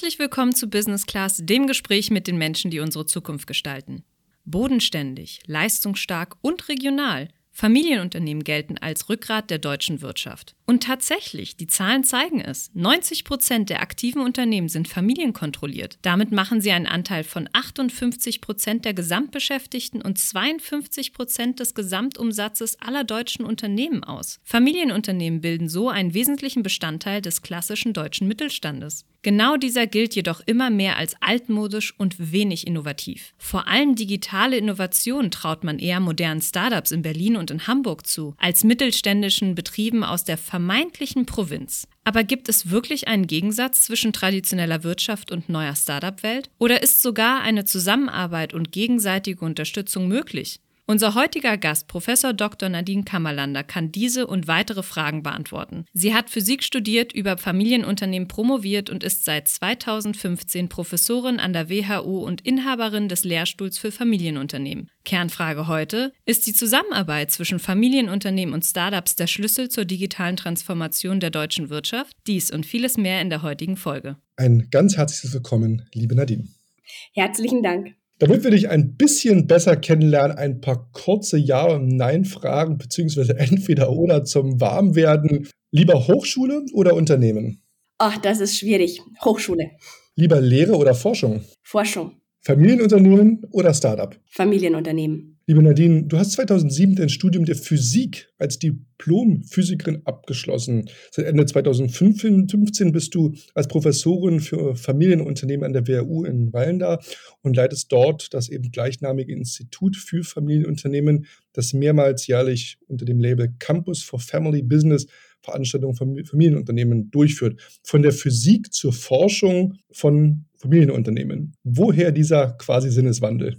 Herzlich willkommen zu Business Class, dem Gespräch mit den Menschen, die unsere Zukunft gestalten. Bodenständig, leistungsstark und regional – Familienunternehmen gelten als Rückgrat der deutschen Wirtschaft. Und tatsächlich, die Zahlen zeigen es. 90 Prozent der aktiven Unternehmen sind familienkontrolliert. Damit machen sie einen Anteil von 58 Prozent der Gesamtbeschäftigten und 52 Prozent des Gesamtumsatzes aller deutschen Unternehmen aus. Familienunternehmen bilden so einen wesentlichen Bestandteil des klassischen deutschen Mittelstandes. Genau dieser gilt jedoch immer mehr als altmodisch und wenig innovativ. Vor allem digitale Innovation traut man eher modernen Startups in Berlin und in Hamburg zu, als mittelständischen Betrieben aus der vermeintlichen Provinz. Aber gibt es wirklich einen Gegensatz zwischen traditioneller Wirtschaft und neuer Startup-Welt? Oder ist sogar eine Zusammenarbeit und gegenseitige Unterstützung möglich? Unser heutiger Gast, Professor Dr. Nadine Kammerlander, kann diese und weitere Fragen beantworten. Sie hat Physik studiert, über Familienunternehmen promoviert und ist seit 2015 Professorin an der WHU und Inhaberin des Lehrstuhls für Familienunternehmen. Kernfrage heute: Ist die Zusammenarbeit zwischen Familienunternehmen und Startups der Schlüssel zur digitalen Transformation der deutschen Wirtschaft? Dies und vieles mehr in der heutigen Folge. Ein ganz herzliches Willkommen, liebe Nadine. Herzlichen Dank. Damit wir dich ein bisschen besser kennenlernen, ein paar kurze Ja- und Nein-Fragen, beziehungsweise entweder oder zum Warmwerden. Lieber Hochschule oder Unternehmen? Ach, das ist schwierig. Hochschule. Lieber Lehre oder Forschung? Forschung. Familienunternehmen oder Startup? Familienunternehmen. Liebe Nadine, du hast 2007 dein Studium der Physik als Diplom-Physikerin abgeschlossen. Seit Ende 2015 bist du als Professorin für Familienunternehmen an der WHU in Wallenda und leitest dort das eben gleichnamige Institut für Familienunternehmen, das mehrmals jährlich unter dem Label Campus for Family Business Veranstaltungen von Familienunternehmen durchführt. Von der Physik zur Forschung von Familienunternehmen. Woher dieser quasi Sinneswandel?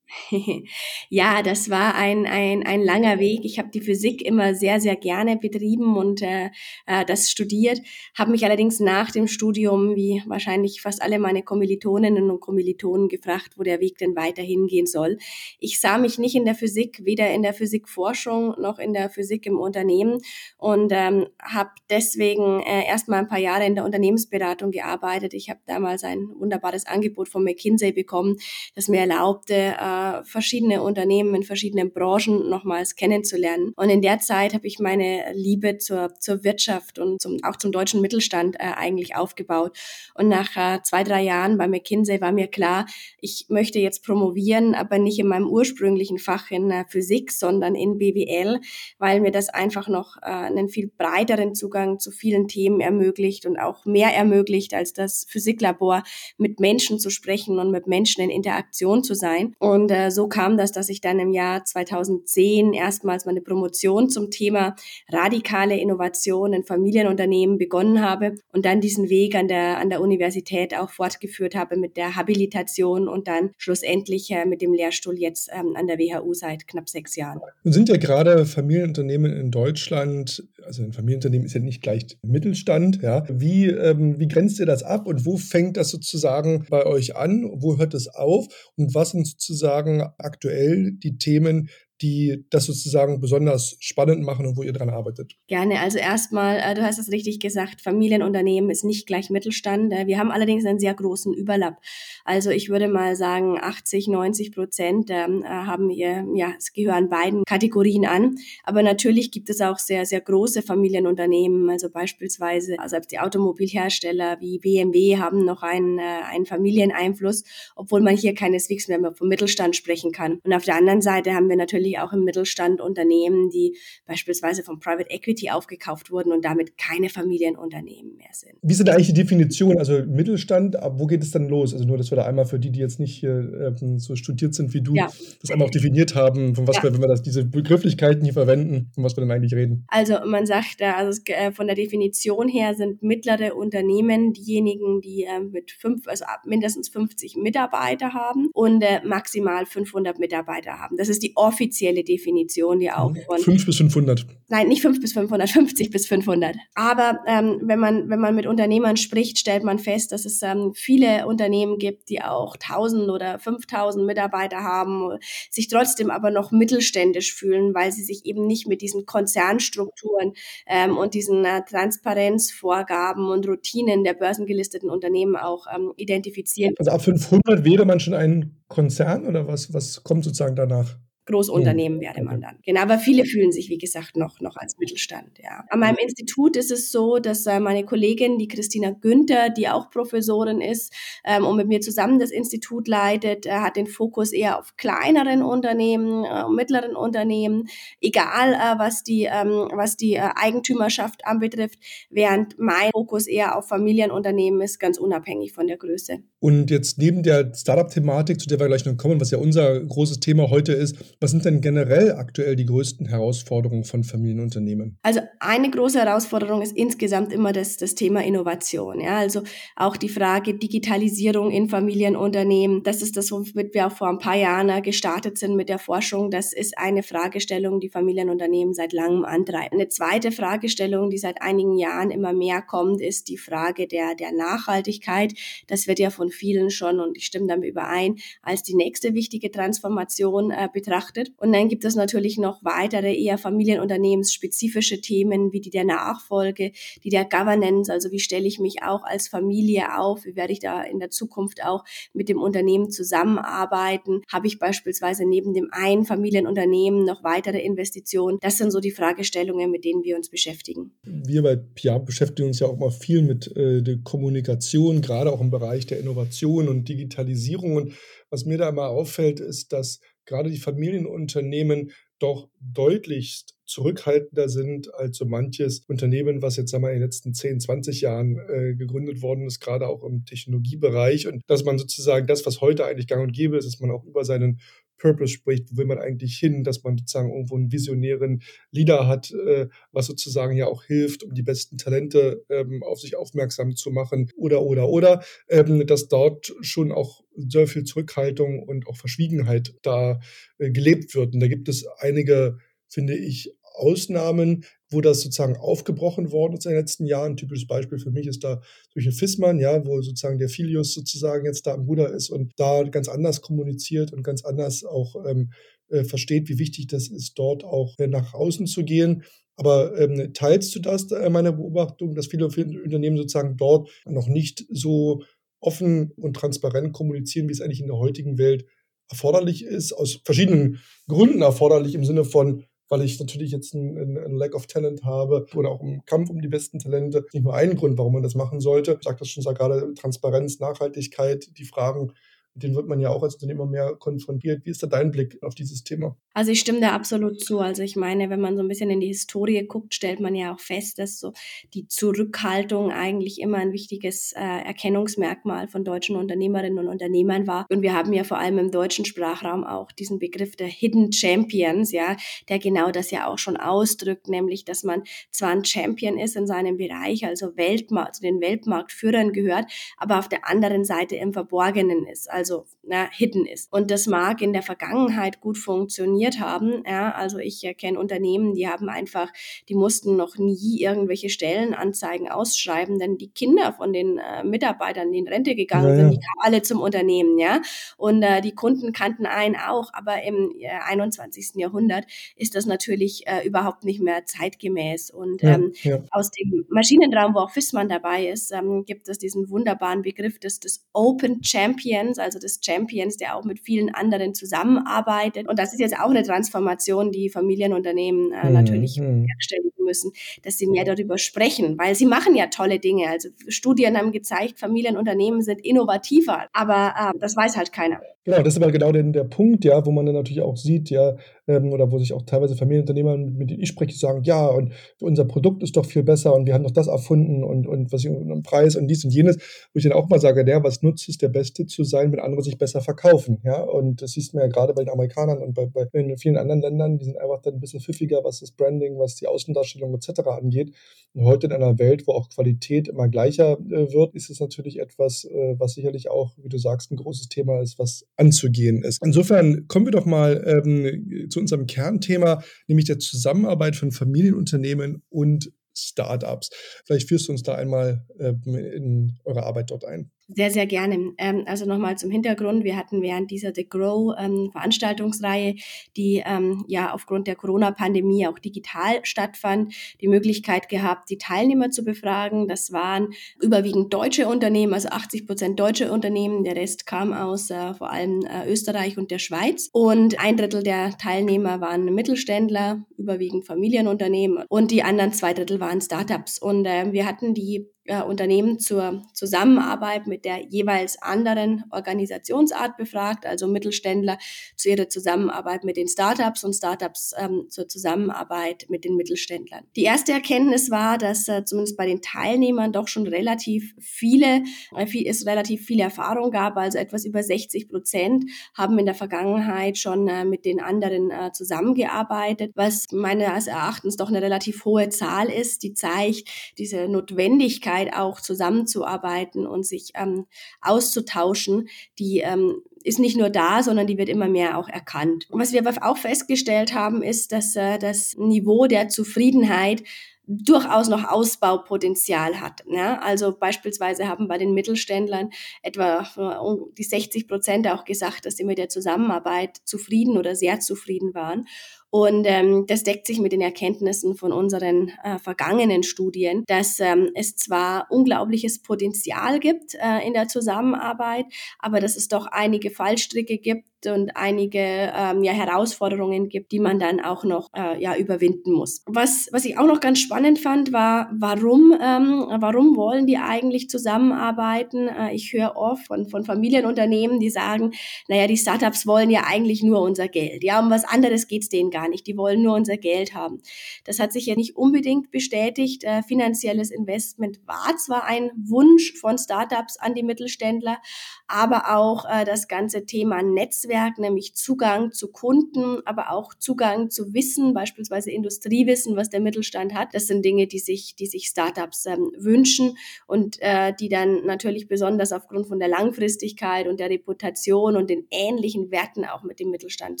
ja, das war ein, ein, ein langer Weg. Ich habe die Physik immer sehr, sehr gerne betrieben und äh, äh, das studiert, habe mich allerdings nach dem Studium, wie wahrscheinlich fast alle meine Kommilitoninnen und Kommilitonen, gefragt, wo der Weg denn weiter hingehen soll. Ich sah mich nicht in der Physik, weder in der Physikforschung noch in der Physik im Unternehmen und ähm, habe deswegen äh, erstmal ein paar Jahre in der Unternehmensberatung gearbeitet. Ich habe damals ein wunderbares Angebot von McKinsey bekommen, das mir erlaubte, äh, verschiedene Unternehmen in verschiedenen Branchen nochmals kennenzulernen. Und in der Zeit habe ich meine Liebe zur, zur Wirtschaft und zum, auch zum deutschen Mittelstand äh, eigentlich aufgebaut. Und nach äh, zwei, drei Jahren bei McKinsey war mir klar, ich möchte jetzt promovieren, aber nicht in meinem ursprünglichen Fach in äh, Physik, sondern in BWL, weil mir das einfach noch äh, einen viel breiteren Zugang zu vielen Themen ermöglicht und auch mehr ermöglicht, als das Physiklabor mit Menschen zu sprechen und mit Menschen in Interaktion zu sein. Und und äh, so kam das, dass ich dann im Jahr 2010 erstmals meine Promotion zum Thema radikale Innovation in Familienunternehmen begonnen habe und dann diesen Weg an der, an der Universität auch fortgeführt habe mit der Habilitation und dann schlussendlich äh, mit dem Lehrstuhl jetzt ähm, an der WHU seit knapp sechs Jahren. Nun sind ja gerade Familienunternehmen in Deutschland, also ein Familienunternehmen ist ja nicht gleich Mittelstand, ja. Wie, ähm, wie grenzt ihr das ab und wo fängt das sozusagen bei euch an? Wo hört es auf? Und was sind sozusagen sozusagen aktuell die Themen, die das sozusagen besonders spannend machen und wo ihr dran arbeitet? Gerne. Also erstmal, äh, du hast es richtig gesagt, Familienunternehmen ist nicht gleich Mittelstand. Äh, wir haben allerdings einen sehr großen Überlapp. Also ich würde mal sagen, 80, 90 Prozent ähm, äh, haben ihr, ja, es gehören beiden Kategorien an. Aber natürlich gibt es auch sehr, sehr große Familienunternehmen. Also beispielsweise, also selbst die Automobilhersteller wie BMW haben noch einen, einen Familieneinfluss, obwohl man hier keineswegs mehr vom Mittelstand sprechen kann. Und auf der anderen Seite haben wir natürlich natürlich auch im Mittelstand Unternehmen, die beispielsweise von Private Equity aufgekauft wurden und damit keine Familienunternehmen mehr sind. Wie sind eigentlich die Definition? Also Mittelstand, wo geht es dann los? Also nur, dass wir da einmal für die, die jetzt nicht äh, so studiert sind wie du, ja. das einmal auch definiert haben, von was ja. wir, wenn wir das, diese Begrifflichkeiten hier verwenden, von was wir dann eigentlich reden. Also man sagt, also äh, von der Definition her sind mittlere Unternehmen diejenigen, die äh, mit fünf, also mindestens 50 Mitarbeiter haben und maximal 500 Mitarbeiter haben. Das ist die offizielle offizielle Definition, die auch von 5 bis 500. Nein, nicht 5 bis 500, 50 bis 500. Aber ähm, wenn man wenn man mit Unternehmern spricht, stellt man fest, dass es ähm, viele Unternehmen gibt, die auch 1000 oder 5000 Mitarbeiter haben, sich trotzdem aber noch mittelständisch fühlen, weil sie sich eben nicht mit diesen Konzernstrukturen ähm, und diesen äh, Transparenzvorgaben und Routinen der börsengelisteten Unternehmen auch ähm, identifizieren. Also ab 500 wäre man schon ein Konzern oder was, was kommt sozusagen danach? Großunternehmen hm. wäre man dann. Genau, aber viele fühlen sich, wie gesagt, noch, noch als Mittelstand. Ja. An meinem Institut ist es so, dass äh, meine Kollegin, die Christina Günther, die auch Professorin ist ähm, und mit mir zusammen das Institut leitet, äh, hat den Fokus eher auf kleineren Unternehmen, äh, mittleren Unternehmen, egal äh, was die, ähm, was die äh, Eigentümerschaft anbetrifft, während mein Fokus eher auf Familienunternehmen ist, ganz unabhängig von der Größe. Und jetzt neben der Startup-Thematik, zu der wir gleich noch kommen, was ja unser großes Thema heute ist, was sind denn generell aktuell die größten Herausforderungen von Familienunternehmen? Also eine große Herausforderung ist insgesamt immer das, das Thema Innovation. Ja? Also auch die Frage Digitalisierung in Familienunternehmen. Das ist das, womit wir auch vor ein paar Jahren äh, gestartet sind mit der Forschung. Das ist eine Fragestellung, die Familienunternehmen seit langem antreiben. Eine zweite Fragestellung, die seit einigen Jahren immer mehr kommt, ist die Frage der, der Nachhaltigkeit. Das wird ja von vielen schon, und ich stimme damit überein, als die nächste wichtige Transformation äh, betrachtet betrachtet. Und dann gibt es natürlich noch weitere eher familienunternehmensspezifische Themen wie die der Nachfolge, die der Governance, also wie stelle ich mich auch als Familie auf, wie werde ich da in der Zukunft auch mit dem Unternehmen zusammenarbeiten, habe ich beispielsweise neben dem einen Familienunternehmen noch weitere Investitionen. Das sind so die Fragestellungen, mit denen wir uns beschäftigen. Wir bei PIA beschäftigen uns ja auch mal viel mit äh, der Kommunikation, gerade auch im Bereich der Innovation und Digitalisierung. Und was mir da immer auffällt, ist, dass gerade die Familienunternehmen doch deutlichst zurückhaltender sind als so manches Unternehmen, was jetzt sagen wir, in den letzten 10, 20 Jahren äh, gegründet worden ist, gerade auch im Technologiebereich. Und dass man sozusagen das, was heute eigentlich gang und gäbe ist, dass man auch über seinen Purpose spricht, wo will man eigentlich hin, dass man sozusagen irgendwo einen visionären Leader hat, äh, was sozusagen ja auch hilft, um die besten Talente ähm, auf sich aufmerksam zu machen oder, oder, oder, ähm, dass dort schon auch sehr viel Zurückhaltung und auch Verschwiegenheit da äh, gelebt wird. Und da gibt es einige, finde ich, Ausnahmen, wo das sozusagen aufgebrochen worden ist in den letzten Jahren. Ein typisches Beispiel für mich ist da durch den Fissmann, ja, wo sozusagen der Filius sozusagen jetzt da am Ruder ist und da ganz anders kommuniziert und ganz anders auch ähm, äh, versteht, wie wichtig das ist, dort auch äh, nach außen zu gehen. Aber ähm, teilst du das, äh, meine Beobachtung, dass viele Unternehmen sozusagen dort noch nicht so offen und transparent kommunizieren, wie es eigentlich in der heutigen Welt erforderlich ist, aus verschiedenen Gründen erforderlich im Sinne von, weil ich natürlich jetzt ein, ein, Lack of Talent habe oder auch im Kampf um die besten Talente. Nicht nur ein Grund, warum man das machen sollte. Ich sage das schon, sag gerade Transparenz, Nachhaltigkeit, die Fragen, mit denen wird man ja auch als Unternehmer mehr konfrontiert. Wie ist da dein Blick auf dieses Thema? Also ich stimme da absolut zu. Also ich meine, wenn man so ein bisschen in die Historie guckt, stellt man ja auch fest, dass so die Zurückhaltung eigentlich immer ein wichtiges äh, Erkennungsmerkmal von deutschen Unternehmerinnen und Unternehmern war. Und wir haben ja vor allem im deutschen Sprachraum auch diesen Begriff der Hidden Champions, ja, der genau das ja auch schon ausdrückt, nämlich, dass man zwar ein Champion ist in seinem Bereich, also Weltmarkt, zu den Weltmarktführern gehört, aber auf der anderen Seite im Verborgenen ist. Also also na, hidden ist. Und das mag in der Vergangenheit gut funktioniert haben. Ja, also ich äh, kenne Unternehmen, die haben einfach, die mussten noch nie irgendwelche Stellenanzeigen ausschreiben, denn die Kinder von den äh, Mitarbeitern, die in Rente gegangen ja, sind, die kamen alle zum Unternehmen, ja. Und äh, die Kunden kannten einen auch, aber im äh, 21. Jahrhundert ist das natürlich äh, überhaupt nicht mehr zeitgemäß. Und ja, ähm, ja. aus dem Maschinenraum, wo auch Fissmann dabei ist, ähm, gibt es diesen wunderbaren Begriff des, des Open Champions, also des Champions, der auch mit vielen anderen zusammenarbeitet. Und das ist jetzt auch eine Transformation, die Familienunternehmen äh, mhm. natürlich mhm. bewerkstelligen müssen, dass sie mehr darüber sprechen, weil sie machen ja tolle Dinge. Also Studien haben gezeigt, Familienunternehmen sind innovativer, aber äh, das weiß halt keiner. Genau, das ist aber genau der, der Punkt, ja, wo man dann natürlich auch sieht, ja, ähm, oder wo sich auch teilweise Familienunternehmer, mit denen ich spreche, sagen, ja, und unser Produkt ist doch viel besser und wir haben doch das erfunden und, und was ich und Preis und dies und jenes, wo ich dann auch mal sage, der, was nutzt es, der Beste zu sein, wenn andere sich besser verkaufen, ja, und das siehst man ja gerade bei den Amerikanern und bei, bei vielen anderen Ländern, die sind einfach dann ein bisschen pfiffiger, was das Branding, was die Außendarstellung Darstellung etc. angeht. Und heute in einer Welt, wo auch Qualität immer gleicher äh, wird, ist es natürlich etwas, äh, was sicherlich auch, wie du sagst, ein großes Thema ist, was anzugehen ist. Insofern kommen wir doch mal ähm, zu unserem Kernthema, nämlich der Zusammenarbeit von Familienunternehmen und Startups. Vielleicht führst du uns da einmal äh, in eure Arbeit dort ein. Sehr, sehr gerne. Ähm, also nochmal zum Hintergrund. Wir hatten während dieser The Grow ähm, Veranstaltungsreihe, die ähm, ja aufgrund der Corona-Pandemie auch digital stattfand, die Möglichkeit gehabt, die Teilnehmer zu befragen. Das waren überwiegend deutsche Unternehmen, also 80 Prozent deutsche Unternehmen. Der Rest kam aus äh, vor allem äh, Österreich und der Schweiz. Und ein Drittel der Teilnehmer waren Mittelständler, überwiegend Familienunternehmen. Und die anderen zwei Drittel waren Startups. Und äh, wir hatten die äh, Unternehmen zur Zusammenarbeit mit der jeweils anderen Organisationsart befragt, also Mittelständler zu ihrer Zusammenarbeit mit den Startups und Startups ähm, zur Zusammenarbeit mit den Mittelständlern. Die erste Erkenntnis war, dass äh, zumindest bei den Teilnehmern doch schon relativ viele, äh, viel, es relativ viel Erfahrung gab, also etwas über 60 Prozent haben in der Vergangenheit schon äh, mit den anderen äh, zusammengearbeitet, was meines Erachtens doch eine relativ hohe Zahl ist, die zeigt diese Notwendigkeit, Möglichkeit, auch zusammenzuarbeiten und sich ähm, auszutauschen, die ähm, ist nicht nur da, sondern die wird immer mehr auch erkannt. Und was wir aber auch festgestellt haben, ist, dass äh, das Niveau der Zufriedenheit durchaus noch Ausbaupotenzial hat. Ne? Also beispielsweise haben bei den Mittelständlern etwa äh, die 60 Prozent auch gesagt, dass sie mit der Zusammenarbeit zufrieden oder sehr zufrieden waren. Und ähm, das deckt sich mit den Erkenntnissen von unseren äh, vergangenen Studien, dass ähm, es zwar unglaubliches Potenzial gibt äh, in der Zusammenarbeit, aber dass es doch einige Fallstricke gibt, und einige ähm, ja, Herausforderungen gibt, die man dann auch noch äh, ja, überwinden muss. Was, was ich auch noch ganz spannend fand, war, warum, ähm, warum wollen die eigentlich zusammenarbeiten? Äh, ich höre oft von, von Familienunternehmen, die sagen, naja, die Startups wollen ja eigentlich nur unser Geld. Ja, um was anderes geht's denen gar nicht. Die wollen nur unser Geld haben. Das hat sich ja nicht unbedingt bestätigt. Äh, finanzielles Investment war zwar ein Wunsch von Startups an die Mittelständler, aber auch äh, das ganze Thema Netzwerk Netzwerk, nämlich Zugang zu Kunden, aber auch Zugang zu Wissen, beispielsweise Industriewissen, was der Mittelstand hat. Das sind Dinge, die sich, die sich Startups ähm, wünschen und äh, die dann natürlich besonders aufgrund von der Langfristigkeit und der Reputation und den ähnlichen Werten auch mit dem Mittelstand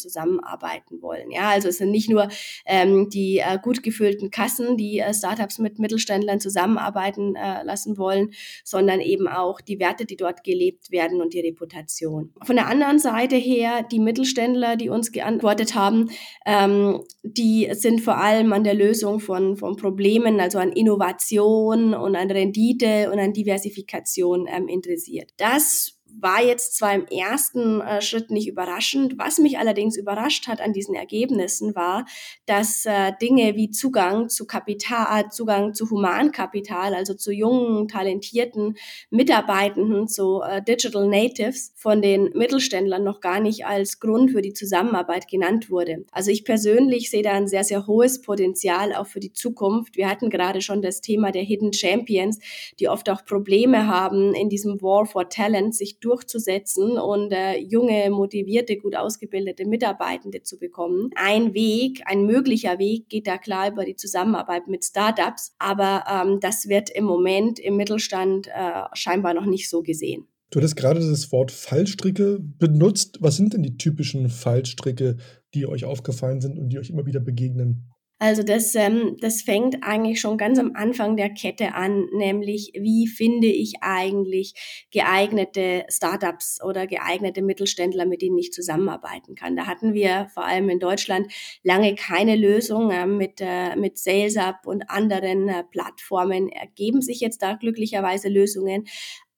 zusammenarbeiten wollen. Ja, also es sind nicht nur ähm, die äh, gut gefüllten Kassen, die äh, Startups mit Mittelständlern zusammenarbeiten äh, lassen wollen, sondern eben auch die Werte, die dort gelebt werden und die Reputation. Von der anderen Seite her her, die Mittelständler, die uns geantwortet haben, ähm, die sind vor allem an der Lösung von, von Problemen, also an Innovation und an Rendite und an Diversifikation ähm, interessiert. Das war jetzt zwar im ersten äh, Schritt nicht überraschend. Was mich allerdings überrascht hat an diesen Ergebnissen war, dass äh, Dinge wie Zugang zu Kapital, Zugang zu Humankapital, also zu jungen, talentierten Mitarbeitenden, zu äh, Digital Natives von den Mittelständlern noch gar nicht als Grund für die Zusammenarbeit genannt wurde. Also ich persönlich sehe da ein sehr, sehr hohes Potenzial auch für die Zukunft. Wir hatten gerade schon das Thema der Hidden Champions, die oft auch Probleme haben, in diesem War for Talent sich durchzusetzen und äh, junge, motivierte, gut ausgebildete Mitarbeitende zu bekommen. Ein Weg, ein möglicher Weg geht da klar über die Zusammenarbeit mit Startups, aber ähm, das wird im Moment im Mittelstand äh, scheinbar noch nicht so gesehen. Du hattest gerade das Wort Fallstricke benutzt. Was sind denn die typischen Fallstricke, die euch aufgefallen sind und die euch immer wieder begegnen? Also das, ähm, das fängt eigentlich schon ganz am Anfang der Kette an, nämlich wie finde ich eigentlich geeignete Startups oder geeignete Mittelständler, mit denen ich zusammenarbeiten kann. Da hatten wir vor allem in Deutschland lange keine Lösung. Äh, mit, äh, mit SalesUp und anderen äh, Plattformen ergeben sich jetzt da glücklicherweise Lösungen.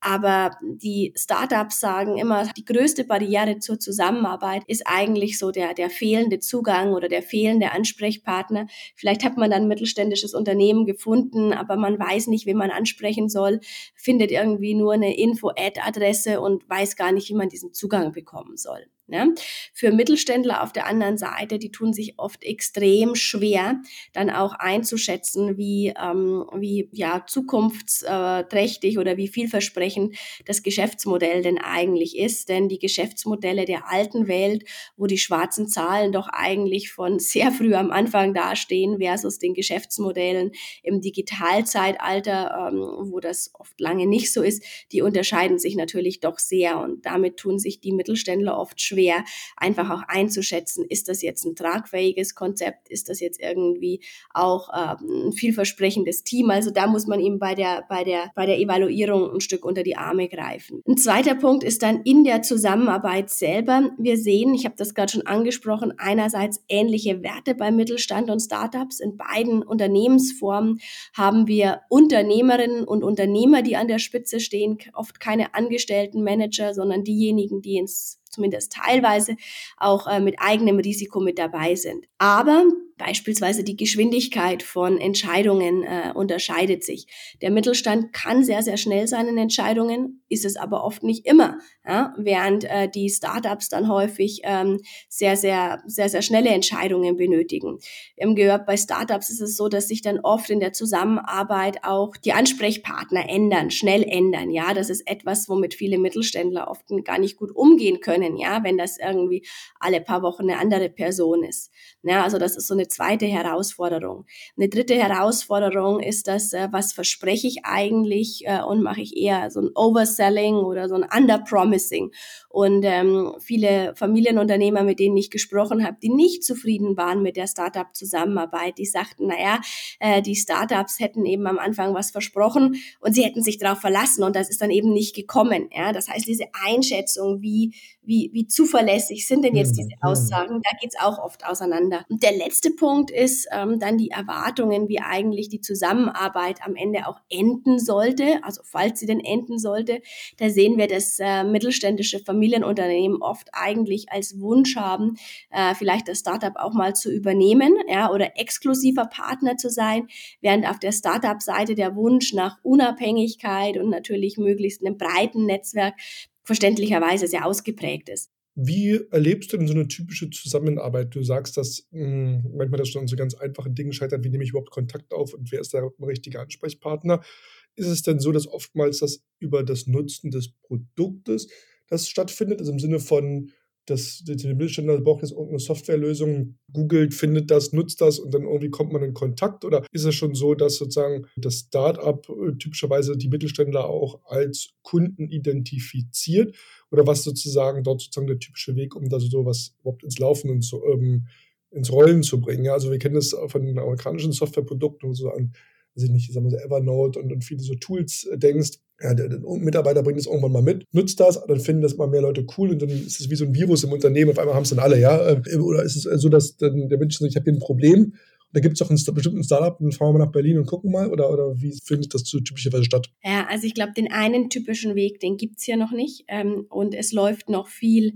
Aber die Startups sagen immer, die größte Barriere zur Zusammenarbeit ist eigentlich so der, der fehlende Zugang oder der fehlende Ansprechpartner. Vielleicht hat man dann ein mittelständisches Unternehmen gefunden, aber man weiß nicht, wen man ansprechen soll, findet irgendwie nur eine Info-Ad-Adresse und weiß gar nicht, wie man diesen Zugang bekommen soll. Ne? Für Mittelständler auf der anderen Seite, die tun sich oft extrem schwer, dann auch einzuschätzen, wie, ähm, wie ja, zukunftsträchtig oder wie vielversprechend das Geschäftsmodell denn eigentlich ist. Denn die Geschäftsmodelle der alten Welt, wo die schwarzen Zahlen doch eigentlich von sehr früh am Anfang dastehen, versus den Geschäftsmodellen im Digitalzeitalter, ähm, wo das oft lange nicht so ist, die unterscheiden sich natürlich doch sehr. Und damit tun sich die Mittelständler oft schwer schwer, einfach auch einzuschätzen, ist das jetzt ein tragfähiges Konzept, ist das jetzt irgendwie auch ähm, ein vielversprechendes Team. Also da muss man ihm bei der, bei, der, bei der Evaluierung ein Stück unter die Arme greifen. Ein zweiter Punkt ist dann in der Zusammenarbeit selber. Wir sehen, ich habe das gerade schon angesprochen, einerseits ähnliche Werte bei Mittelstand und Startups. In beiden Unternehmensformen haben wir Unternehmerinnen und Unternehmer, die an der Spitze stehen, oft keine angestellten Manager, sondern diejenigen, die ins zumindest teilweise auch äh, mit eigenem Risiko mit dabei sind. Aber Beispielsweise die Geschwindigkeit von Entscheidungen äh, unterscheidet sich. Der Mittelstand kann sehr, sehr schnell seinen Entscheidungen, ist es aber oft nicht immer, ja? während äh, die Startups dann häufig ähm, sehr, sehr, sehr, sehr schnelle Entscheidungen benötigen. Wir haben gehört, bei Startups ist es so, dass sich dann oft in der Zusammenarbeit auch die Ansprechpartner ändern, schnell ändern. Ja, das ist etwas, womit viele Mittelständler oft gar nicht gut umgehen können. Ja, wenn das irgendwie alle paar Wochen eine andere Person ist. Ja, also das ist so eine zweite Herausforderung. Eine dritte Herausforderung ist das, äh, was verspreche ich eigentlich äh, und mache ich eher so ein Overselling oder so ein Underpromising. Und ähm, viele Familienunternehmer, mit denen ich gesprochen habe, die nicht zufrieden waren mit der Startup-Zusammenarbeit, die sagten, naja, äh, die Startups hätten eben am Anfang was versprochen und sie hätten sich darauf verlassen und das ist dann eben nicht gekommen. Ja? Das heißt, diese Einschätzung, wie, wie, wie zuverlässig sind denn jetzt mhm, diese Aussagen, da geht's auch oft auseinander. Und der letzte Punkt ist ähm, dann die Erwartungen, wie eigentlich die Zusammenarbeit am Ende auch enden sollte, also falls sie denn enden sollte. Da sehen wir, dass äh, mittelständische Familienunternehmen oft eigentlich als Wunsch haben, äh, vielleicht das Startup auch mal zu übernehmen ja, oder exklusiver Partner zu sein, während auf der Startup-Seite der Wunsch nach Unabhängigkeit und natürlich möglichst einem breiten Netzwerk verständlicherweise sehr ausgeprägt ist. Wie erlebst du denn so eine typische Zusammenarbeit? Du sagst, dass mh, hm, manchmal das schon so ganz einfache Dinge scheitert, wie nehme ich überhaupt Kontakt auf und wer ist da ein richtiger Ansprechpartner? Ist es denn so, dass oftmals das über das Nutzen des Produktes das stattfindet, also im Sinne von, dass der Mittelständler braucht jetzt irgendeine Softwarelösung, googelt, findet das, nutzt das und dann irgendwie kommt man in Kontakt? Oder ist es schon so, dass sozusagen das Startup äh, typischerweise die Mittelständler auch als Kunden identifiziert? Oder was sozusagen dort sozusagen der typische Weg, um da so was überhaupt ins Laufen und so, ähm, ins Rollen zu bringen? Ja, also wir kennen das von den amerikanischen Softwareprodukten, wo so an, weiß ich nicht, sagen wir so Evernote und, und viele so Tools äh, denkst, ja, der, der Mitarbeiter bringt es irgendwann mal mit, nutzt das, dann finden das mal mehr Leute cool und dann ist es wie so ein Virus im Unternehmen, auf einmal haben es dann alle, ja. Äh, oder ist es so, dass dann der Mensch sagt, ich habe hier ein Problem, da gibt es doch einen bestimmten Startup, dann fahren wir nach Berlin und gucken mal, oder, oder wie findet das so typischerweise statt? Ja, also ich glaube, den einen typischen Weg, den gibt es hier noch nicht ähm, und es läuft noch viel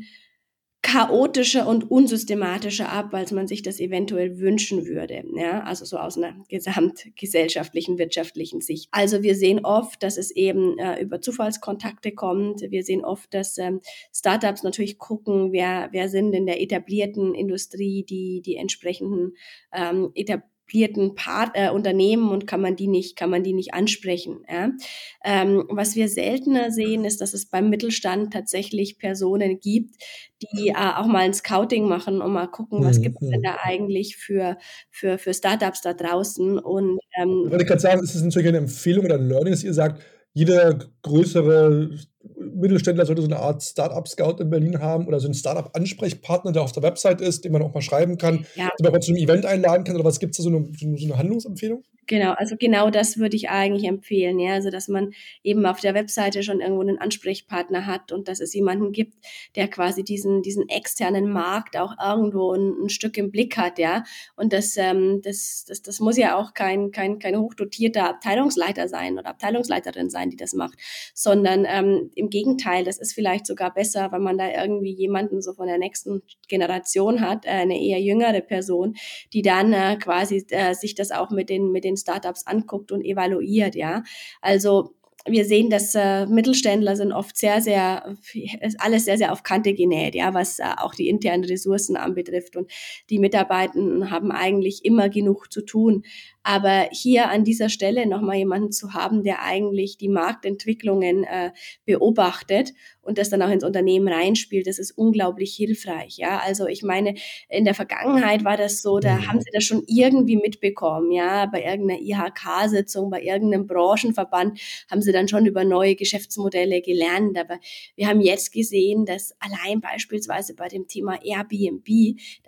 chaotischer und unsystematischer ab, als man sich das eventuell wünschen würde. Ja, also so aus einer gesamtgesellschaftlichen, wirtschaftlichen Sicht. Also wir sehen oft, dass es eben äh, über Zufallskontakte kommt. Wir sehen oft, dass ähm, Startups natürlich gucken, wer, wer sind in der etablierten Industrie die, die entsprechenden ähm, etablierten etablierten Part, äh, Unternehmen und kann man die nicht, kann man die nicht ansprechen. Ja? Ähm, was wir seltener sehen, ist, dass es beim Mittelstand tatsächlich Personen gibt, die äh, auch mal ein Scouting machen und mal gucken, was mhm. gibt es denn da eigentlich für, für, für Startups da draußen. Und, ähm, ich wollte gerade sagen, ist es natürlich eine Empfehlung oder ein Learning, dass ihr sagt, jeder größere Mittelständler sollte so eine Art Startup-Scout in Berlin haben oder so einen Startup-Ansprechpartner, der auf der Website ist, den man auch mal schreiben kann, ja. den man auch zu einem Event einladen kann. Oder was gibt es da so eine, so eine Handlungsempfehlung? Genau, also genau das würde ich eigentlich empfehlen, ja, also dass man eben auf der Webseite schon irgendwo einen Ansprechpartner hat und dass es jemanden gibt, der quasi diesen diesen externen Markt auch irgendwo ein, ein Stück im Blick hat, ja, und das ähm, das das das muss ja auch kein kein kein hochdotierter Abteilungsleiter sein oder Abteilungsleiterin sein, die das macht, sondern ähm, im Gegenteil, das ist vielleicht sogar besser, wenn man da irgendwie jemanden so von der nächsten Generation hat, äh, eine eher jüngere Person, die dann äh, quasi äh, sich das auch mit den mit den Startups anguckt und evaluiert, ja. Also wir sehen, dass äh, Mittelständler sind oft sehr, sehr, ist alles sehr, sehr auf Kante genäht, ja, was äh, auch die internen Ressourcen anbetrifft. Und die Mitarbeitenden haben eigentlich immer genug zu tun. Aber hier an dieser Stelle nochmal jemanden zu haben, der eigentlich die Marktentwicklungen äh, beobachtet und das dann auch ins Unternehmen reinspielt, das ist unglaublich hilfreich. Ja, also ich meine, in der Vergangenheit war das so, da mhm. haben sie das schon irgendwie mitbekommen, ja, bei irgendeiner IHK-Sitzung, bei irgendeinem Branchenverband haben sie dann schon über neue Geschäftsmodelle gelernt. Aber wir haben jetzt gesehen, dass allein beispielsweise bei dem Thema Airbnb,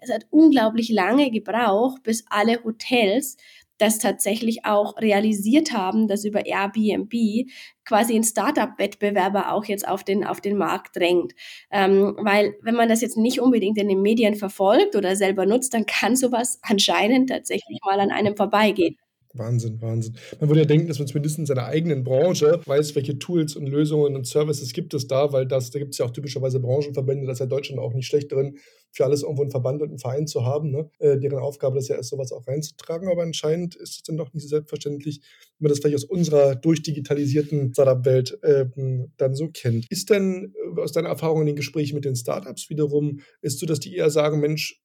das hat unglaublich lange gebraucht, bis alle Hotels das tatsächlich auch realisiert haben, dass über Airbnb quasi ein Startup-Wettbewerber auch jetzt auf den, auf den Markt drängt. Ähm, weil wenn man das jetzt nicht unbedingt in den Medien verfolgt oder selber nutzt, dann kann sowas anscheinend tatsächlich mal an einem vorbeigehen. Wahnsinn, Wahnsinn. Man würde ja denken, dass man zumindest in seiner eigenen Branche weiß, welche Tools und Lösungen und Services gibt es da, weil das, da gibt es ja auch typischerweise Branchenverbände, das ist ja Deutschland auch nicht schlecht drin, für alles irgendwo einen Verband und einen Verein zu haben, ne? äh, deren Aufgabe das ja ist, sowas auch reinzutragen. Aber anscheinend ist es dann doch nicht so selbstverständlich, wie man das vielleicht aus unserer durchdigitalisierten Startup-Welt äh, dann so kennt. Ist denn äh, aus deiner Erfahrung in den Gesprächen mit den Startups wiederum, ist so, dass die eher sagen, Mensch,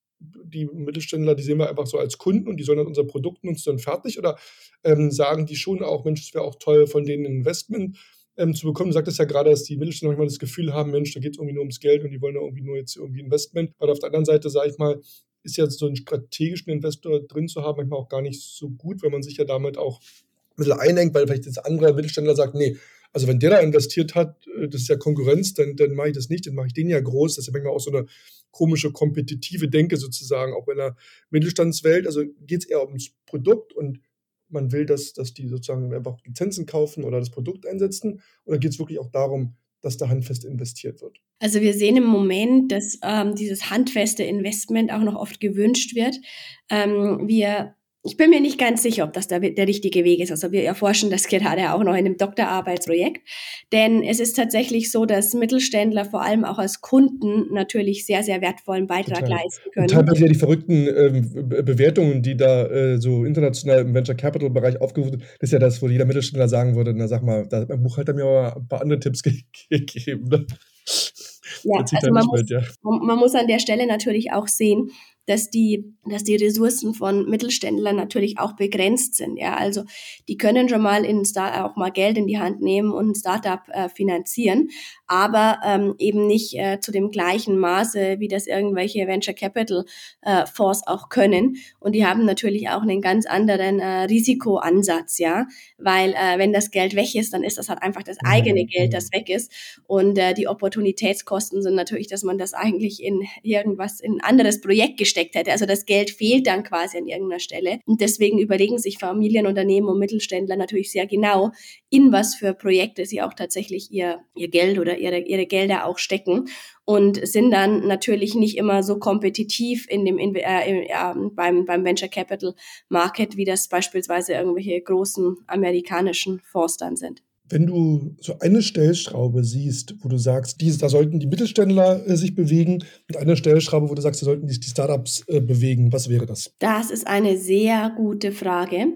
die Mittelständler, die sehen wir einfach so als Kunden und die sollen dann unser Produkt nutzen und fertig? Oder ähm, sagen die schon auch, Mensch, es wäre auch toll, von denen ein Investment ähm, zu bekommen? Du sagtest ja gerade, dass die Mittelständler manchmal das Gefühl haben, Mensch, da geht es irgendwie nur ums Geld und die wollen da irgendwie nur jetzt irgendwie Investment. Aber auf der anderen Seite, sage ich mal, ist ja so einen strategischen Investor drin zu haben, manchmal auch gar nicht so gut, wenn man sich ja damit auch ein bisschen einengt, weil vielleicht jetzt andere Mittelständler sagt, nee, also wenn der da investiert hat, äh, das ist ja Konkurrenz, dann, dann mache ich das nicht, dann mache ich den ja groß. Das ist ja manchmal auch so eine komische kompetitive Denke sozusagen, auch in der Mittelstandswelt. Also geht es eher ums Produkt und man will, dass, dass die sozusagen einfach Lizenzen kaufen oder das Produkt einsetzen? Oder geht es wirklich auch darum, dass da handfest investiert wird? Also wir sehen im Moment, dass ähm, dieses handfeste Investment auch noch oft gewünscht wird. Ähm, wir ich bin mir nicht ganz sicher, ob das der, der richtige Weg ist. Also wir erforschen das gerade auch noch in einem Doktorarbeitsprojekt. Denn es ist tatsächlich so, dass Mittelständler vor allem auch als Kunden natürlich sehr, sehr wertvollen Beitrag Total. leisten können. Und teilweise ja die verrückten ähm, Bewertungen, die da äh, so international im Venture Capital Bereich aufgerufen sind, das ist ja das, wo jeder Mittelständler sagen würde, na sag mal, da hat mein Buchhalter mir aber ein paar andere Tipps ge gegeben. Ne? Ja, also man, muss, mit, ja. man muss an der Stelle natürlich auch sehen, dass die, dass die Ressourcen von Mittelständlern natürlich auch begrenzt sind. Ja, also die können schon mal in Star auch mal Geld in die Hand nehmen und ein Startup äh, finanzieren, aber ähm, eben nicht äh, zu dem gleichen Maße, wie das irgendwelche Venture Capital äh, Fonds auch können. Und die haben natürlich auch einen ganz anderen äh, Risikoansatz, ja, weil äh, wenn das Geld weg ist, dann ist das halt einfach das eigene Geld, das weg ist. Und äh, die Opportunitätskosten sind natürlich, dass man das eigentlich in irgendwas, in ein anderes Projekt gesteckt hätte. Also das Geld fehlt dann quasi an irgendeiner Stelle. Und deswegen überlegen sich Familienunternehmen und Mittelständler natürlich sehr genau, in was für Projekte sie auch tatsächlich ihr, ihr Geld oder ihre, ihre Gelder auch stecken und sind dann natürlich nicht immer so kompetitiv in dem, in, äh, äh, beim, beim Venture Capital Market, wie das beispielsweise irgendwelche großen amerikanischen Fonds dann sind. Wenn du so eine Stellschraube siehst, wo du sagst, die, da sollten die Mittelständler äh, sich bewegen und eine Stellschraube, wo du sagst, da sollten sich die Startups äh, bewegen, was wäre das? Das ist eine sehr gute Frage.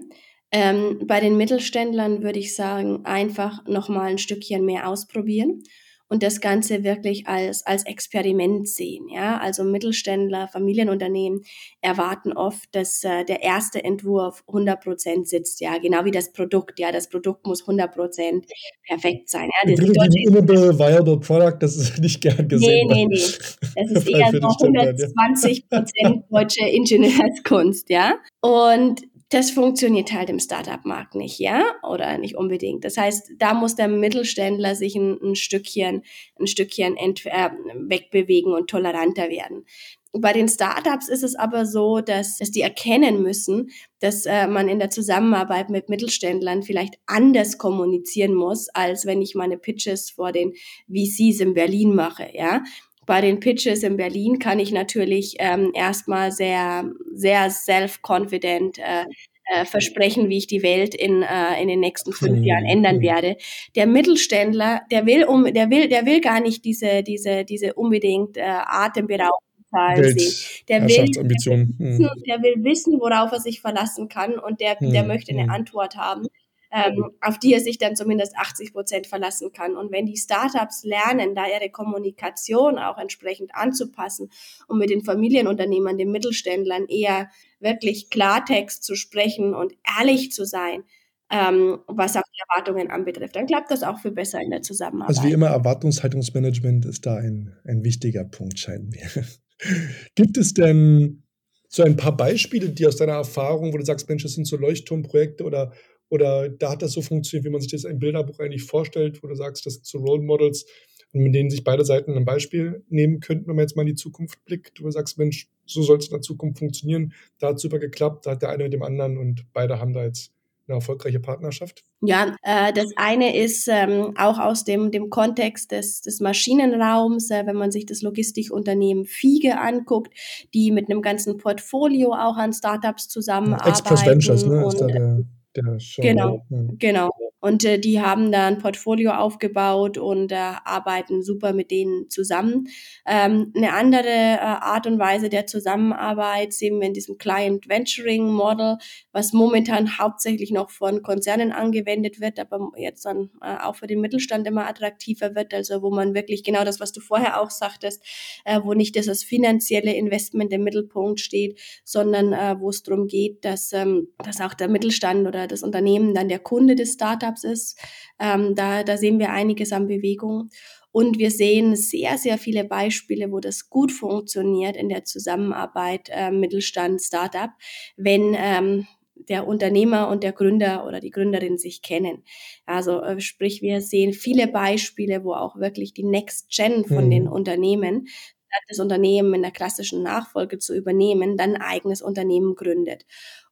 Ähm, bei den Mittelständlern würde ich sagen, einfach nochmal ein Stückchen mehr ausprobieren und das Ganze wirklich als, als Experiment sehen. Ja? Also Mittelständler, Familienunternehmen erwarten oft, dass äh, der erste Entwurf 100 Prozent sitzt. Ja, genau wie das Produkt. Ja, das Produkt muss 100 Prozent perfekt sein. Ja, das Inable Viable Product, das ist nicht gern gesehen. Nee, nee, nee. Das ist eher so 120 Prozent deutsche Ingenieurskunst. Ja, und das funktioniert halt im Startup-Markt nicht, ja, oder nicht unbedingt. Das heißt, da muss der Mittelständler sich ein, ein Stückchen, ein Stückchen äh, wegbewegen und toleranter werden. Bei den Startups ist es aber so, dass, dass die erkennen müssen, dass äh, man in der Zusammenarbeit mit Mittelständlern vielleicht anders kommunizieren muss, als wenn ich meine Pitches vor den VCs in Berlin mache, ja. Bei den Pitches in Berlin kann ich natürlich ähm, erstmal sehr, sehr self-confident äh, äh, versprechen, wie ich die Welt in, äh, in den nächsten fünf Jahren mhm. ändern werde. Der Mittelständler, der will um, der will, der will gar nicht diese, diese, diese unbedingt äh, atemberaubende Zahlen sehen. Der will, der, will wissen, mhm. der will wissen, worauf er sich verlassen kann und der, der möchte eine Antwort haben. Ähm, auf die er sich dann zumindest 80 Prozent verlassen kann. Und wenn die Startups lernen, da ihre Kommunikation auch entsprechend anzupassen und mit den Familienunternehmern, den Mittelständlern eher wirklich Klartext zu sprechen und ehrlich zu sein, ähm, was auch die Erwartungen anbetrifft, dann klappt das auch viel besser in der Zusammenarbeit. Also wie immer, Erwartungshaltungsmanagement ist da ein, ein wichtiger Punkt, scheint mir. Gibt es denn so ein paar Beispiele, die aus deiner Erfahrung, wo du sagst, Mensch, das sind so Leuchtturmprojekte oder, oder da hat das so funktioniert, wie man sich das im Bilderbuch eigentlich vorstellt, wo du sagst, das sind so Role Models, mit denen sich beide Seiten ein Beispiel nehmen könnten, wenn man jetzt mal in die Zukunft blickt, wo du sagst, Mensch, so soll es in der Zukunft funktionieren, da hat es super geklappt, da hat der eine mit dem anderen und beide haben da jetzt eine erfolgreiche Partnerschaft? Ja, äh, das eine ist ähm, auch aus dem, dem Kontext des, des Maschinenraums, äh, wenn man sich das Logistikunternehmen Fiege anguckt, die mit einem ganzen Portfolio auch an Startups zusammenarbeiten. Express Ventures, ne? Ist da der, der genau, genau. Und äh, die haben da ein Portfolio aufgebaut und äh, arbeiten super mit denen zusammen. Ähm, eine andere äh, Art und Weise der Zusammenarbeit sehen wir in diesem Client Venturing Model, was momentan hauptsächlich noch von Konzernen angewendet wird, aber jetzt dann äh, auch für den Mittelstand immer attraktiver wird. Also wo man wirklich genau das, was du vorher auch sagtest, äh, wo nicht das finanzielle Investment im Mittelpunkt steht, sondern äh, wo es darum geht, dass, ähm, dass auch der Mittelstand oder das Unternehmen dann der Kunde des Startups Startups ist. Ähm, da, da sehen wir einiges an Bewegung. Und wir sehen sehr, sehr viele Beispiele, wo das gut funktioniert in der Zusammenarbeit äh, Mittelstand-Startup, wenn ähm, der Unternehmer und der Gründer oder die Gründerin sich kennen. Also äh, sprich, wir sehen viele Beispiele, wo auch wirklich die Next Gen von mhm. den Unternehmen das Unternehmen in der klassischen Nachfolge zu übernehmen, dann ein eigenes Unternehmen gründet.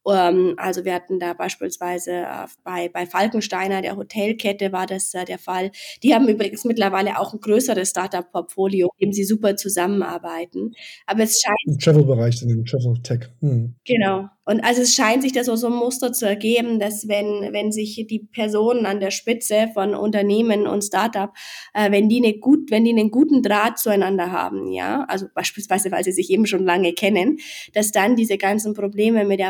Ähm, also wir hatten da beispielsweise äh, bei, bei Falkensteiner, der Hotelkette, war das äh, der Fall. Die haben übrigens mittlerweile auch ein größeres Startup-Portfolio, in dem sie super zusammenarbeiten. Aber es scheint... Im Travel-Bereich, im Travel-Tech. Hm. Genau. Und also es scheint sich da so, so ein Muster zu ergeben, dass wenn, wenn sich die Personen an der Spitze von Unternehmen und Startup, äh, wenn die eine gut, wenn die einen guten Draht zueinander haben, ja, also beispielsweise, weil sie sich eben schon lange kennen, dass dann diese ganzen Probleme mit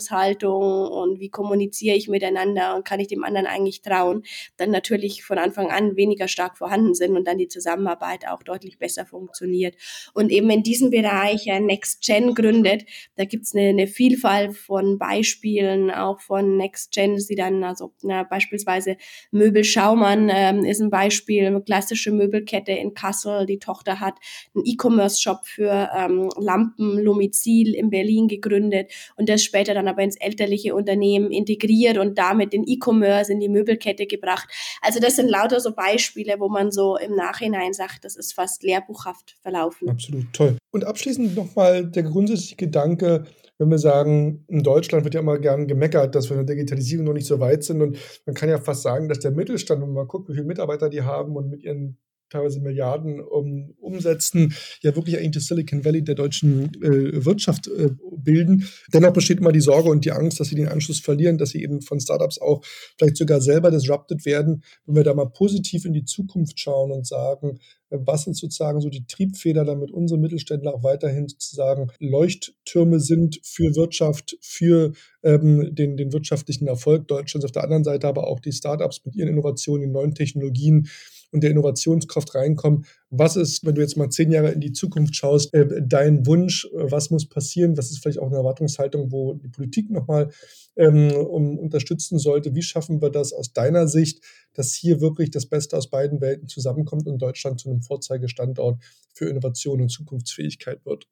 Erwartungshaltung und wie kommuniziere ich miteinander und kann ich dem anderen eigentlich trauen, dann natürlich von Anfang an weniger stark vorhanden sind und dann die Zusammenarbeit auch deutlich besser funktioniert. Und eben in diesem Bereich äh, Next Gen gründet, da gibt's eine, eine Vielfalt von Beispielen, auch von Next Gen, die dann, also na, beispielsweise Möbel Schaumann ähm, ist ein Beispiel, eine klassische Möbelkette in Kassel, die Tochter hat einen E-Commerce-Shop für ähm, Lampen, Lumizil in Berlin gegründet und das später dann aber ins elterliche Unternehmen integriert und damit den E-Commerce in die Möbelkette gebracht. Also das sind lauter so Beispiele, wo man so im Nachhinein sagt, das ist fast lehrbuchhaft verlaufen. Absolut toll. Und abschließend nochmal der grundsätzliche Gedanke, wenn wir sagen, in Deutschland wird ja immer gern gemeckert, dass wir in der Digitalisierung noch nicht so weit sind. Und man kann ja fast sagen, dass der Mittelstand, wenn man mal guckt, wie viele Mitarbeiter die haben und mit ihren teilweise Milliarden um, umsetzen, ja wirklich eigentlich das Silicon Valley der deutschen äh, Wirtschaft äh, bilden. Dennoch besteht immer die Sorge und die Angst, dass sie den Anschluss verlieren, dass sie eben von Startups auch vielleicht sogar selber disrupted werden. Wenn wir da mal positiv in die Zukunft schauen und sagen, äh, was sind sozusagen so die Triebfeder, damit unsere Mittelständler auch weiterhin sozusagen Leuchttürme sind für Wirtschaft, für ähm, den, den wirtschaftlichen Erfolg Deutschlands. Auf der anderen Seite aber auch die Startups mit ihren Innovationen, den neuen Technologien, und der Innovationskraft reinkommen. Was ist, wenn du jetzt mal zehn Jahre in die Zukunft schaust, äh, dein Wunsch? Was muss passieren? Was ist vielleicht auch eine Erwartungshaltung, wo die Politik nochmal ähm, um, unterstützen sollte? Wie schaffen wir das aus deiner Sicht, dass hier wirklich das Beste aus beiden Welten zusammenkommt und Deutschland zu einem Vorzeigestandort für Innovation und Zukunftsfähigkeit wird?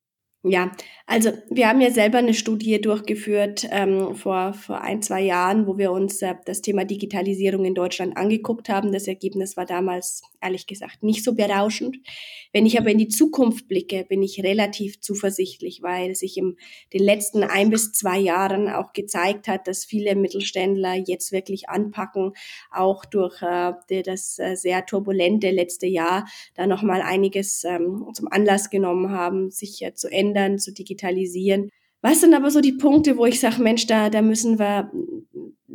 Ja, also wir haben ja selber eine Studie durchgeführt ähm, vor, vor ein, zwei Jahren, wo wir uns äh, das Thema Digitalisierung in Deutschland angeguckt haben. Das Ergebnis war damals ehrlich gesagt nicht so berauschend. Wenn ich aber in die Zukunft blicke, bin ich relativ zuversichtlich, weil sich in den letzten ein bis zwei Jahren auch gezeigt hat, dass viele Mittelständler jetzt wirklich anpacken, auch durch äh, das äh, sehr turbulente letzte Jahr da nochmal einiges ähm, zum Anlass genommen haben, sich äh, zu ändern verändern, zu digitalisieren. Was sind aber so die Punkte, wo ich sage, Mensch, da, da müssen wir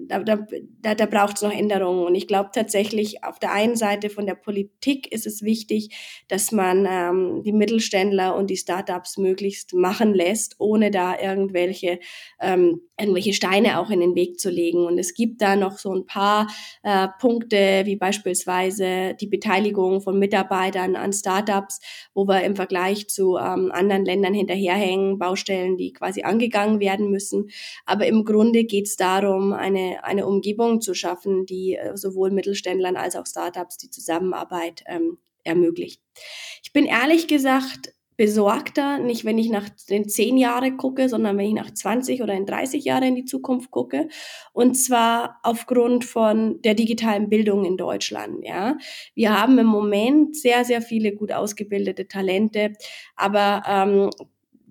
da, da, da, braucht es noch Änderungen. Und ich glaube tatsächlich, auf der einen Seite von der Politik ist es wichtig, dass man ähm, die Mittelständler und die Startups möglichst machen lässt, ohne da irgendwelche, ähm, irgendwelche Steine auch in den Weg zu legen. Und es gibt da noch so ein paar äh, Punkte, wie beispielsweise die Beteiligung von Mitarbeitern an Startups, wo wir im Vergleich zu ähm, anderen Ländern hinterherhängen, Baustellen, die quasi angegangen werden müssen. Aber im Grunde geht es darum, eine, eine Umgebung zu schaffen, die äh, sowohl Mittelständlern als auch Startups die Zusammenarbeit ähm, ermöglicht. Ich bin ehrlich gesagt besorgter, nicht wenn ich nach den zehn Jahren gucke, sondern wenn ich nach 20 oder in 30 Jahren in die Zukunft gucke. Und zwar aufgrund von der digitalen Bildung in Deutschland. Ja, wir haben im Moment sehr, sehr viele gut ausgebildete Talente, aber ähm,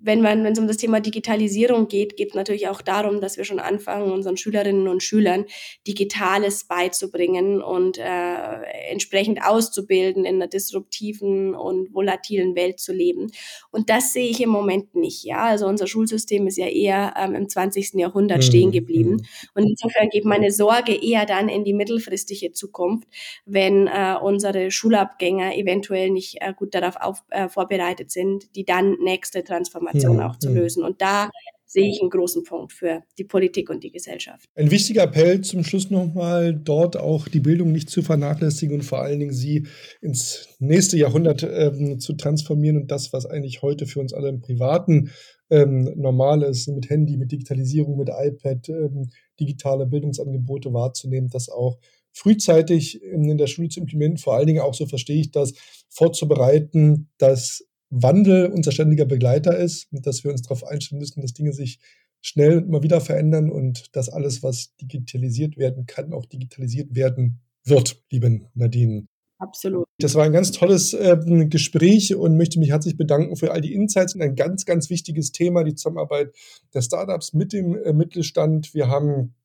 wenn man, wenn es um das Thema Digitalisierung geht, geht es natürlich auch darum, dass wir schon anfangen, unseren Schülerinnen und Schülern Digitales beizubringen und äh, entsprechend auszubilden, in einer disruptiven und volatilen Welt zu leben. Und das sehe ich im Moment nicht. Ja, also unser Schulsystem ist ja eher ähm, im 20. Jahrhundert mhm. stehen geblieben. Mhm. Und insofern geht meine Sorge eher dann in die mittelfristige Zukunft, wenn äh, unsere Schulabgänger eventuell nicht äh, gut darauf auf, äh, vorbereitet sind, die dann nächste Transformation Transformation ja, auch zu ja. lösen. Und da sehe ich einen großen Punkt für die Politik und die Gesellschaft. Ein wichtiger Appell zum Schluss nochmal, dort auch die Bildung nicht zu vernachlässigen und vor allen Dingen sie ins nächste Jahrhundert ähm, zu transformieren und das, was eigentlich heute für uns alle im Privaten ähm, normal ist, mit Handy, mit Digitalisierung, mit iPad, ähm, digitale Bildungsangebote wahrzunehmen, das auch frühzeitig in der Schule zu implementieren, vor allen Dingen auch, so verstehe ich das, vorzubereiten, dass Wandel unser ständiger Begleiter ist und dass wir uns darauf einstellen müssen, dass Dinge sich schnell und immer wieder verändern und dass alles, was digitalisiert werden kann, auch digitalisiert werden wird, liebe Nadine. Absolut. Das war ein ganz tolles äh, Gespräch und möchte mich herzlich bedanken für all die Insights und ein ganz, ganz wichtiges Thema, die Zusammenarbeit der Startups mit dem äh, Mittelstand. Wir haben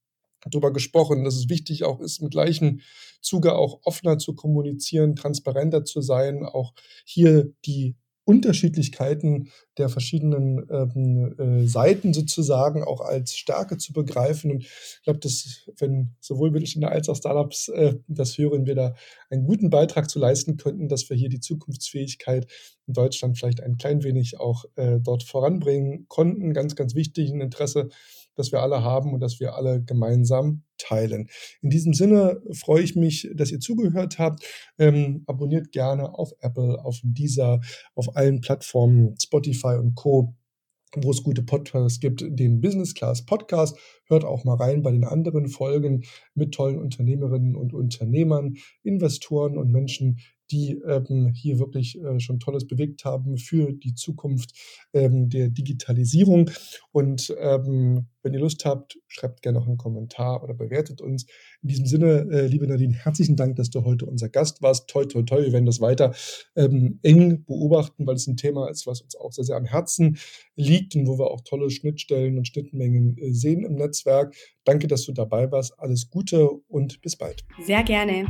darüber gesprochen, dass es wichtig auch ist, im gleichen Zuge auch offener zu kommunizieren, transparenter zu sein, auch hier die Unterschiedlichkeiten der verschiedenen ähm, äh, Seiten sozusagen auch als Stärke zu begreifen. Und ich glaube, dass wenn sowohl Mittelständler als auch Startups äh, das hören, wir da einen guten Beitrag zu leisten könnten, dass wir hier die Zukunftsfähigkeit in Deutschland vielleicht ein klein wenig auch äh, dort voranbringen konnten. Ganz, ganz wichtig, ein Interesse das wir alle haben und das wir alle gemeinsam teilen. In diesem Sinne freue ich mich, dass ihr zugehört habt. Ähm, abonniert gerne auf Apple, auf Deezer, auf allen Plattformen, Spotify und Co wo es gute Podcasts gibt, den Business Class Podcast. Hört auch mal rein bei den anderen Folgen mit tollen Unternehmerinnen und Unternehmern, Investoren und Menschen, die ähm, hier wirklich äh, schon Tolles bewegt haben für die Zukunft ähm, der Digitalisierung. Und ähm, wenn ihr Lust habt, schreibt gerne noch einen Kommentar oder bewertet uns. In diesem Sinne, äh, liebe Nadine, herzlichen Dank, dass du heute unser Gast warst. Toi, toi, toi. Wir werden das weiter ähm, eng beobachten, weil es ein Thema ist, was uns auch sehr, sehr am Herzen liegt und wo wir auch tolle Schnittstellen und Schnittmengen äh, sehen im Netzwerk. Danke, dass du dabei warst. Alles Gute und bis bald. Sehr gerne.